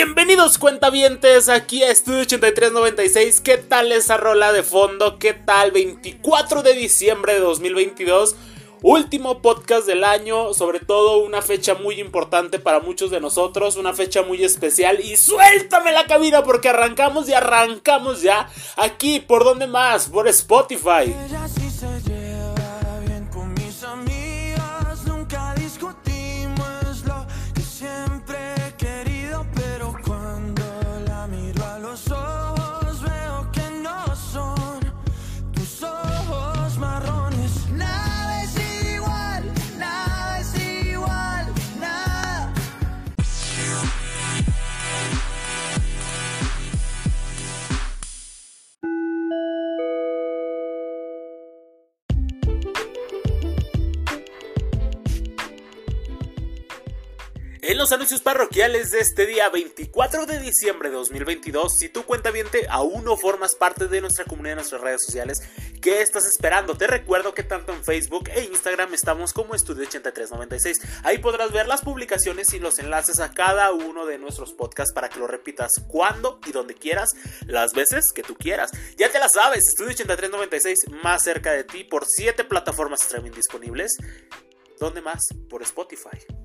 Bienvenidos cuentavientes aquí a Estudio 8396. ¿Qué tal esa rola de fondo? ¿Qué tal 24 de diciembre de 2022? Último podcast del año, sobre todo una fecha muy importante para muchos de nosotros, una fecha muy especial y suéltame la cabina porque arrancamos y arrancamos ya aquí, ¿por dónde más? Por Spotify. En los anuncios parroquiales de este día 24 de diciembre de 2022, si tu cuenta viente aún no formas parte de nuestra comunidad en nuestras redes sociales, ¿qué estás esperando? Te recuerdo que tanto en Facebook e Instagram estamos como Estudio 8396. Ahí podrás ver las publicaciones y los enlaces a cada uno de nuestros podcasts para que lo repitas cuando y donde quieras, las veces que tú quieras. Ya te la sabes, Estudio 8396 más cerca de ti por 7 plataformas streaming disponibles. ¿Dónde más? Por Spotify.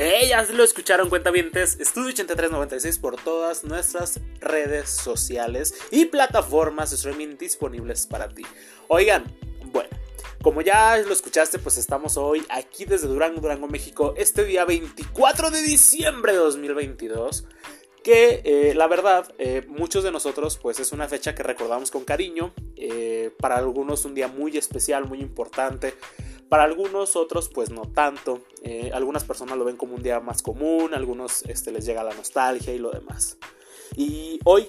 Ellas lo escucharon cuentavientes Estudio 8396 por todas nuestras redes sociales y plataformas de streaming disponibles para ti. Oigan, bueno, como ya lo escuchaste, pues estamos hoy aquí desde Durango, Durango, México, este día 24 de diciembre de 2022 que eh, la verdad eh, muchos de nosotros pues es una fecha que recordamos con cariño, eh, para algunos un día muy especial, muy importante, para algunos otros pues no tanto, algunas personas lo ven como un día más común, algunos este, les llega la nostalgia y lo demás. Y hoy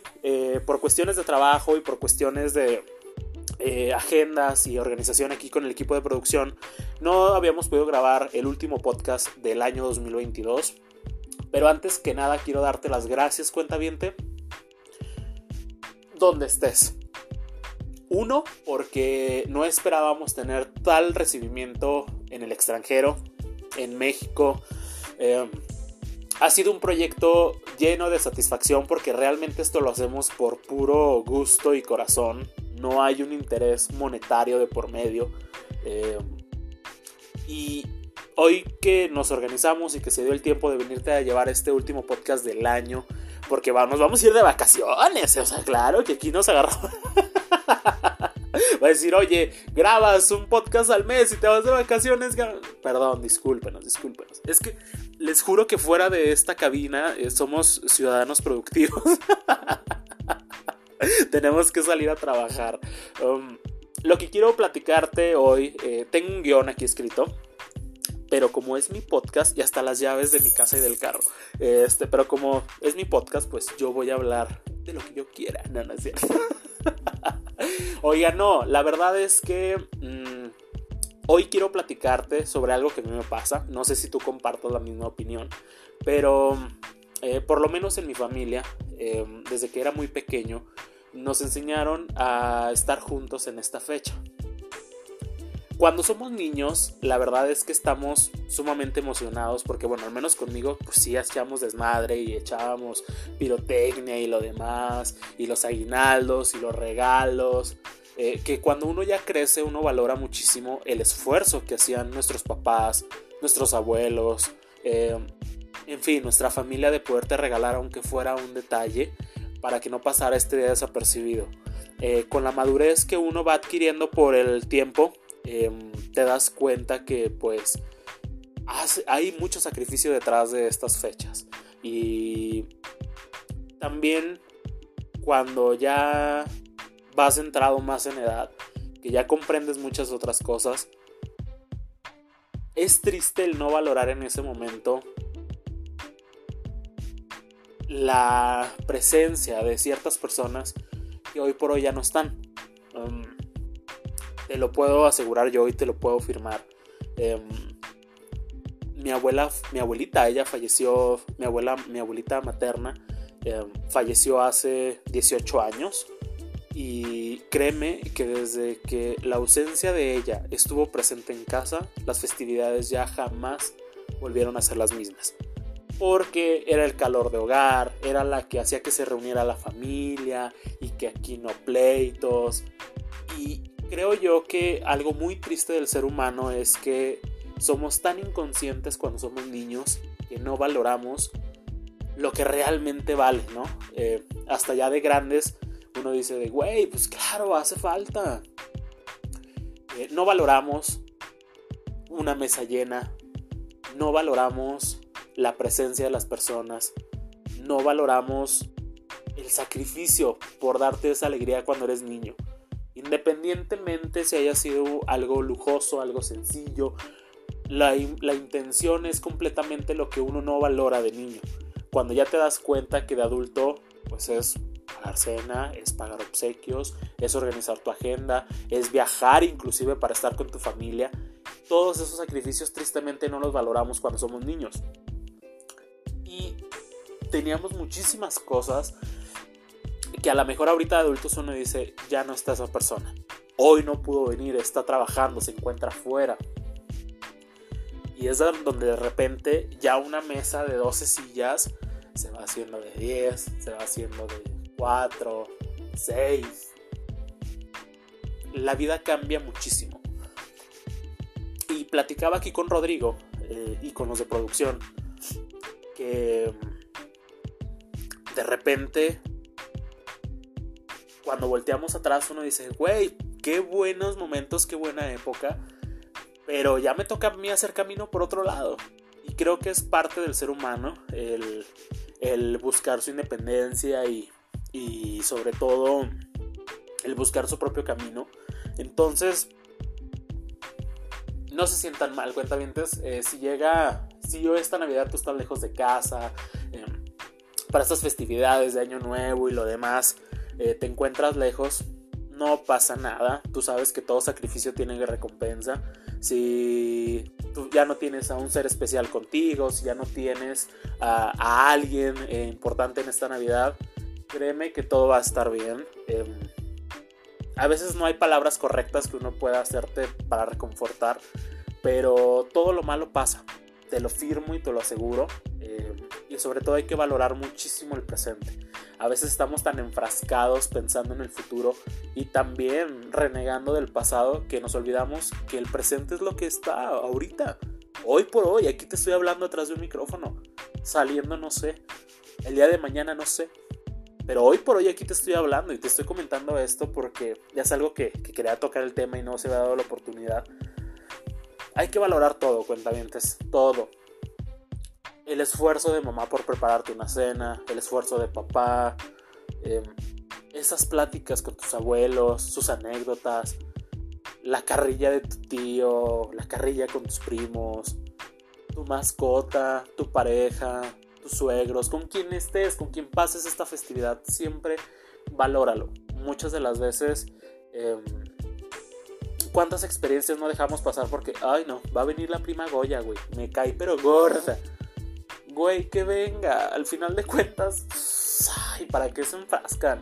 por cuestiones de trabajo y por cuestiones de agendas y organización aquí con el equipo de producción, no habíamos podido grabar el último podcast del año 2022 pero antes que nada quiero darte las gracias, cuentaviente. Donde estés. Uno, porque no esperábamos tener tal recibimiento en el extranjero, en México. Eh, ha sido un proyecto lleno de satisfacción porque realmente esto lo hacemos por puro gusto y corazón. No hay un interés monetario de por medio. Eh, y hoy que nos organizamos y que se dio el tiempo de venirte a llevar este último podcast del año, porque nos vamos a ir de vacaciones, o sea, claro que aquí nos agarramos. Va a decir, oye, grabas un podcast al mes y te vas de vacaciones. Perdón, discúlpenos, discúlpenos. Es que les juro que fuera de esta cabina eh, somos ciudadanos productivos. Tenemos que salir a trabajar. Um, lo que quiero platicarte hoy, eh, tengo un guion aquí escrito pero como es mi podcast y hasta las llaves de mi casa y del carro. Este, pero como es mi podcast, pues yo voy a hablar de lo que yo quiera. No, no. Oiga, no, la verdad es que mm, hoy quiero platicarte sobre algo que a mí me pasa. No sé si tú compartas la misma opinión, pero eh, por lo menos en mi familia, eh, desde que era muy pequeño, nos enseñaron a estar juntos en esta fecha. Cuando somos niños, la verdad es que estamos sumamente emocionados porque, bueno, al menos conmigo, pues sí, hacíamos desmadre y echábamos pirotecnia y lo demás, y los aguinaldos y los regalos. Eh, que cuando uno ya crece, uno valora muchísimo el esfuerzo que hacían nuestros papás, nuestros abuelos, eh, en fin, nuestra familia de poderte regalar aunque fuera un detalle para que no pasara este día desapercibido. Eh, con la madurez que uno va adquiriendo por el tiempo, Em, te das cuenta que pues hay mucho sacrificio detrás de estas fechas. Y también cuando ya vas entrado más en edad, que ya comprendes muchas otras cosas, es triste el no valorar en ese momento la presencia de ciertas personas que hoy por hoy ya no están. Em, te lo puedo asegurar yo y te lo puedo firmar. Em, mi abuela, mi abuelita, ella falleció, mi abuela, mi abuelita materna, eh, falleció hace 18 años. Y créeme que desde que la ausencia de ella estuvo presente en casa, las festividades ya jamás volvieron a ser las mismas. Porque era el calor de hogar, era la que hacía que se reuniera la familia y que aquí no pleitos. Y creo yo que algo muy triste del ser humano es que somos tan inconscientes cuando somos niños que no valoramos lo que realmente vale, ¿no? Eh, hasta ya de grandes uno dice de, güey, pues claro, hace falta. Eh, no valoramos una mesa llena, no valoramos la presencia de las personas, no valoramos el sacrificio por darte esa alegría cuando eres niño. Independientemente si haya sido algo lujoso, algo sencillo, la, la, intención es completamente lo que uno no valora de niño. Cuando ya te das cuenta que de adulto, pues es pagar cena, es pagar obsequios, es organizar tu agenda, es viajar inclusive para estar con tu familia. Todos esos sacrificios tristemente no los valoramos cuando somos niños. Y teníamos muchísimas cosas que a lo mejor ahorita de adultos uno dice, ya no está esa persona. Hoy no pudo venir, está trabajando, se encuentra afuera. Y es donde de repente ya una mesa de 12 sillas se va haciendo de 10, se va haciendo de 4, 6. La vida cambia muchísimo. Y platicaba aquí con Rodrigo eh, y con los de producción que mm, de repente cuando volteamos atrás uno dice, güey, qué buenos momentos, qué buena época. Pero ya me toca a mí hacer camino por otro lado. Y creo que es parte del ser humano el, el buscar su independencia y y sobre todo el buscar su propio camino. Entonces, no se sientan mal, cuentavientes. Eh, si llega, si yo esta Navidad tú estás lejos de casa, em, para estas festividades de Año Nuevo y lo demás, eh, te encuentras lejos, no pasa nada. Tú sabes que todo sacrificio tiene recompensa. Si ya no tienes a un ser especial contigo, si ya no tienes a, alguien eh, importante en esta Navidad, créeme que todo va a estar bien. Em, a veces no hay palabras correctas que uno pueda hacerte para reconfortar, pero todo lo malo pasa. Te lo firmo y te lo aseguro. Em, y sobre todo hay que valorar muchísimo el presente. A veces estamos tan enfrascados pensando en el futuro y también renegando del pasado que nos olvidamos que el presente es lo que está ahorita. Hoy por hoy, aquí te estoy hablando atrás de un micrófono. Saliendo, no sé. El día de mañana, no sé. Pero hoy por hoy aquí te estoy hablando y te estoy comentando esto porque ya es algo que, quería tocar el tema y no se me ha dado la oportunidad. Hay que valorar todo, cuentavientes, todo. El esfuerzo de mamá por prepararte una cena, el esfuerzo de papá, em, esas pláticas con tus abuelos, sus anécdotas, la carrilla de tu tío, la carrilla con tus primos, tu mascota, tu pareja, suegros, con quien estés, con quien pases esta festividad, siempre valóralo. Muchas de las veces, em, ¿cuántas experiencias no dejamos pasar porque, ay no, va a venir la prima Goya, güey, me cae pero gorda. Güey, que venga, al final de cuentas, ay, ¿para qué se enfrascan?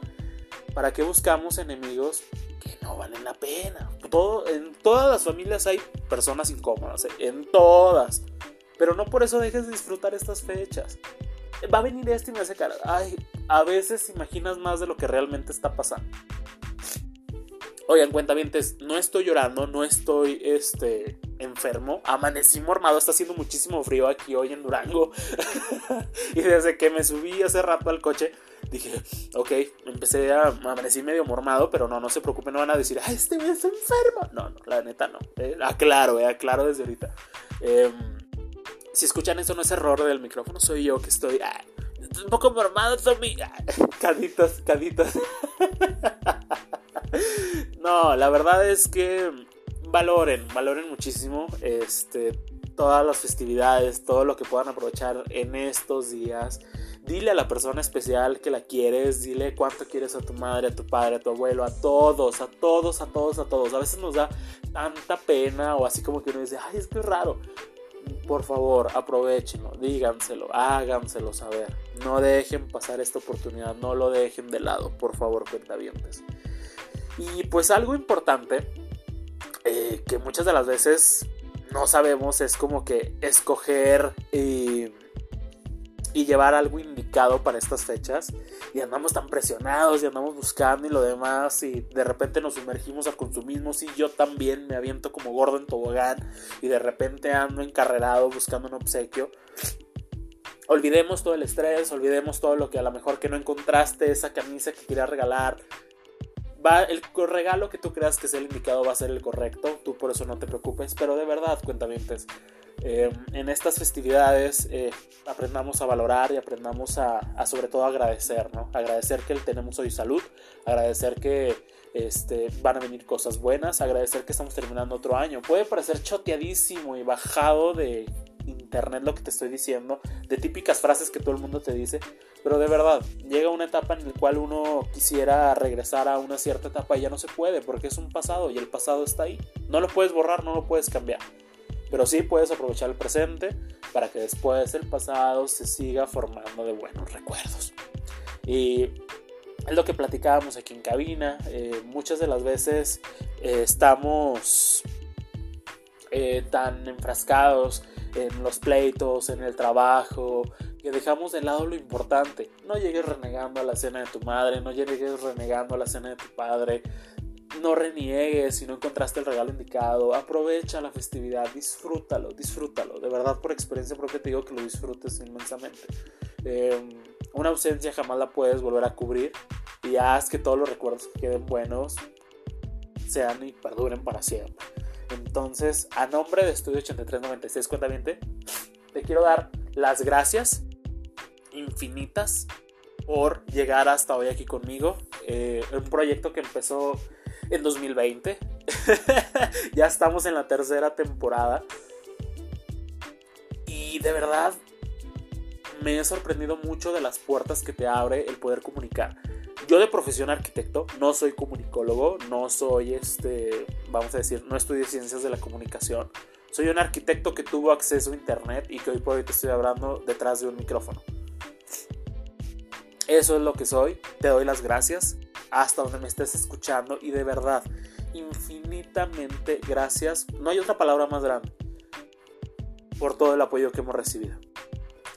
¿Para qué buscamos enemigos que no valen la pena? Todo, en todas las familias hay personas incómodas, ¿eh? en todas. Pero no por eso dejes de disfrutar estas fechas. Va a venir este y me hace cara. Ay, a veces imaginas más de lo que realmente está pasando. Oigan, cuentavientes, no estoy llorando, no estoy este, enfermo. Amanecí mormado, está haciendo muchísimo frío aquí hoy en Durango. y desde que me subí hace rato al coche, dije, ok, empecé a amanecí medio mormado, pero no, no se preocupen, no van a decir, ay, este es enfermo. No, no, la neta no. Eh, aclaro, eh, aclaro desde ahorita. Eh, si escuchan eso no es error del micrófono, soy yo que estoy ah, un poco mormado, son mi... Ah, caditos, caditos. no, la verdad es que valoren, valoren muchísimo este, todas las festividades, todo lo que puedan aprovechar en estos días. Dile a la persona especial que la quieres, dile cuánto quieres a tu madre, a tu padre, a tu abuelo, a todos, a todos, a todos, a todos. A veces nos da tanta pena o así como que uno dice, ay, es que es raro por favor, aprovechenlo, díganselo, háganselo saber. No dejen pasar esta oportunidad, no lo dejen de lado, por favor, cuentavientes. Y pues algo importante eh, que muchas de las veces no sabemos es como que escoger y, y llevar algo indicado para estas fechas. Y andamos tan presionados y andamos buscando y lo demás y de repente nos sumergimos al consumismo. Y yo también me aviento como gordo en tobogán y de repente ando encarrerado buscando un obsequio. Olvidemos todo el estrés, olvidemos todo lo que a lo mejor que no encontraste, esa camisa que quería regalar, el regalo que tú creas que es el indicado va a ser el correcto, tú por eso no te preocupes, pero de verdad, cuentamientos, eh, en estas festividades eh, aprendamos a valorar y aprendamos a, sobre todo agradecer, ¿no? Agradecer que tenemos hoy salud, agradecer que este, van a venir cosas buenas, agradecer que estamos terminando otro año. Puede parecer choteadísimo y bajado de internet lo que te estoy diciendo, de típicas frases que todo el mundo te dice, pero de verdad, llega una etapa en la cual uno quisiera regresar a una cierta etapa y ya no se puede porque es un pasado y el pasado está ahí. No lo puedes borrar, no lo puedes cambiar. Pero sí puedes aprovechar el presente para que después el pasado se siga formando de buenos recuerdos. Y es lo que platicábamos aquí en cabina. Eh, muchas de las veces eh, estamos eh, tan enfrascados en los pleitos, en el trabajo, que dejamos de lado lo importante. No llegues renegando a la cena de tu madre, no llegues renegando a la cena de tu padre, no reniegues si no encontraste el regalo indicado, aprovecha la festividad, disfrútalo, disfrútalo. De verdad, por experiencia propia te digo que lo disfrutes inmensamente. Em, una ausencia jamás la puedes volver a cubrir y haz que todos los recuerdos que queden buenos sean y perduren para siempre. Entonces, a nombre de Estudio 8396 Cuentamiente, te quiero dar las gracias infinitas por llegar hasta hoy aquí conmigo. Eh, un proyecto que empezó en 2020. ya estamos en la tercera temporada. Y de verdad me he sorprendido mucho de las puertas que te abre el poder comunicar. Yo de profesión arquitecto, no soy comunicólogo, no soy este, vamos a decir, no estudio ciencias de la comunicación. Soy un arquitecto que tuvo acceso a internet y que hoy por hoy te estoy hablando detrás de un micrófono. Eso es lo que soy. Te doy las gracias hasta donde me estés escuchando y de verdad, infinitamente gracias. No hay otra palabra más grande por todo el apoyo que hemos recibido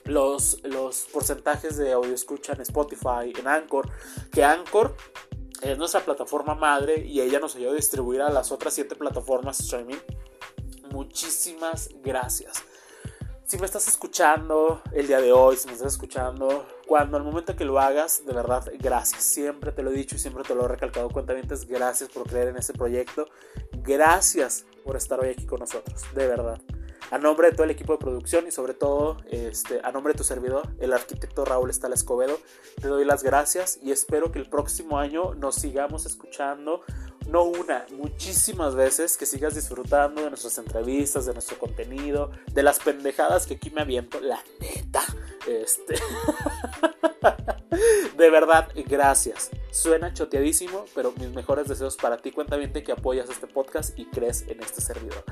los, los porcentajes de audio escucha en Spotify, en Anchor, que Anchor es nuestra plataforma madre y ella nos ayudó a distribuir a las otras siete plataformas streaming. Muchísimas gracias. Si me estás escuchando el día de hoy, si me estás escuchando, cuando al momento que lo hagas, de verdad, gracias. Siempre te lo he dicho y siempre te lo he recalcado cuentamente. Gracias por creer en este proyecto. Gracias por estar hoy aquí con nosotros. De verdad a nombre de todo el equipo de producción y sobre todo este, a nombre de tu servidor, el arquitecto Raúl Estala Escobedo, te doy las gracias y espero que el próximo año nos sigamos escuchando, no una, muchísimas veces, que sigas disfrutando de nuestras entrevistas, de nuestro contenido, de las pendejadas que aquí me aviento, la neta. Este. de verdad, gracias. Suena choteadísimo, pero mis mejores deseos para ti, bien que apoyas este podcast y crees en este servidor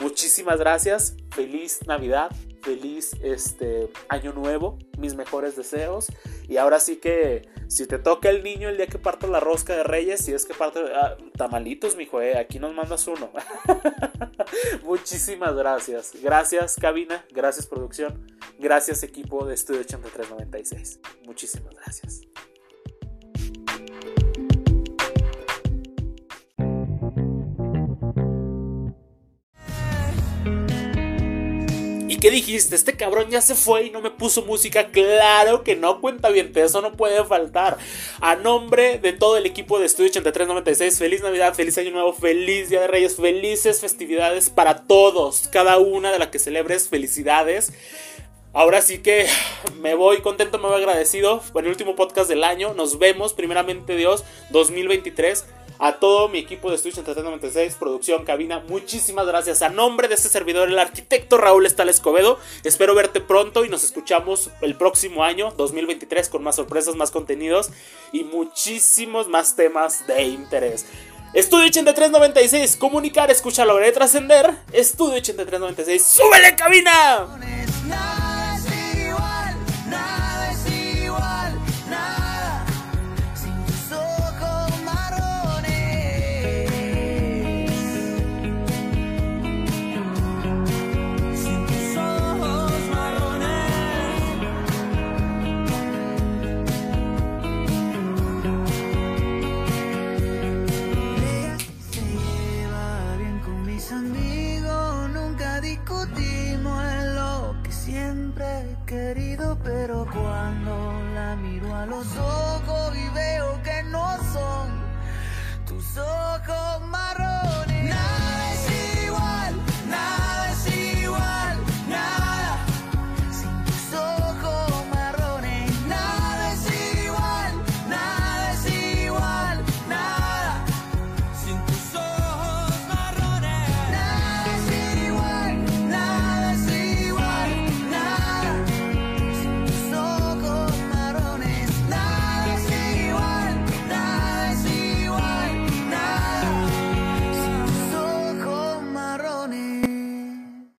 muchísimas gracias. Feliz Navidad, feliz este año nuevo, mis mejores deseos. Y ahora sí que si te toca el niño el día que parto la rosca de Reyes, si es que parte ah, tamalitos, mijo, eh, aquí nos mandas uno. muchísimas gracias. Gracias cabina, gracias producción, gracias equipo de Estudio 8396. Muchísimas gracias. Qué dijiste? Este cabrón ya se fue y no me puso música. Claro que no, cuenta bien, eso no puede faltar. A nombre de todo el equipo de Estudio 8396, feliz Navidad, feliz Año Nuevo, feliz Día de Reyes, felices festividades para todos. Cada una de las que celebres, felicidades. Ahora sí que me voy contento, me voy agradecido por el último podcast del año. Nos vemos, primeramente Dios, 2023 a todo mi equipo de Estudio 396, producción, cabina, muchísimas gracias. A nombre de este servidor, el arquitecto Raúl Estal Escobedo, espero verte pronto y nos escuchamos el próximo año, 2023, con más sorpresas, más contenidos y muchísimos más temas de interés. Estudio 8396, comunicar, escuchar, lograr y trascender. Estudio 8396, ¡súbele cabina!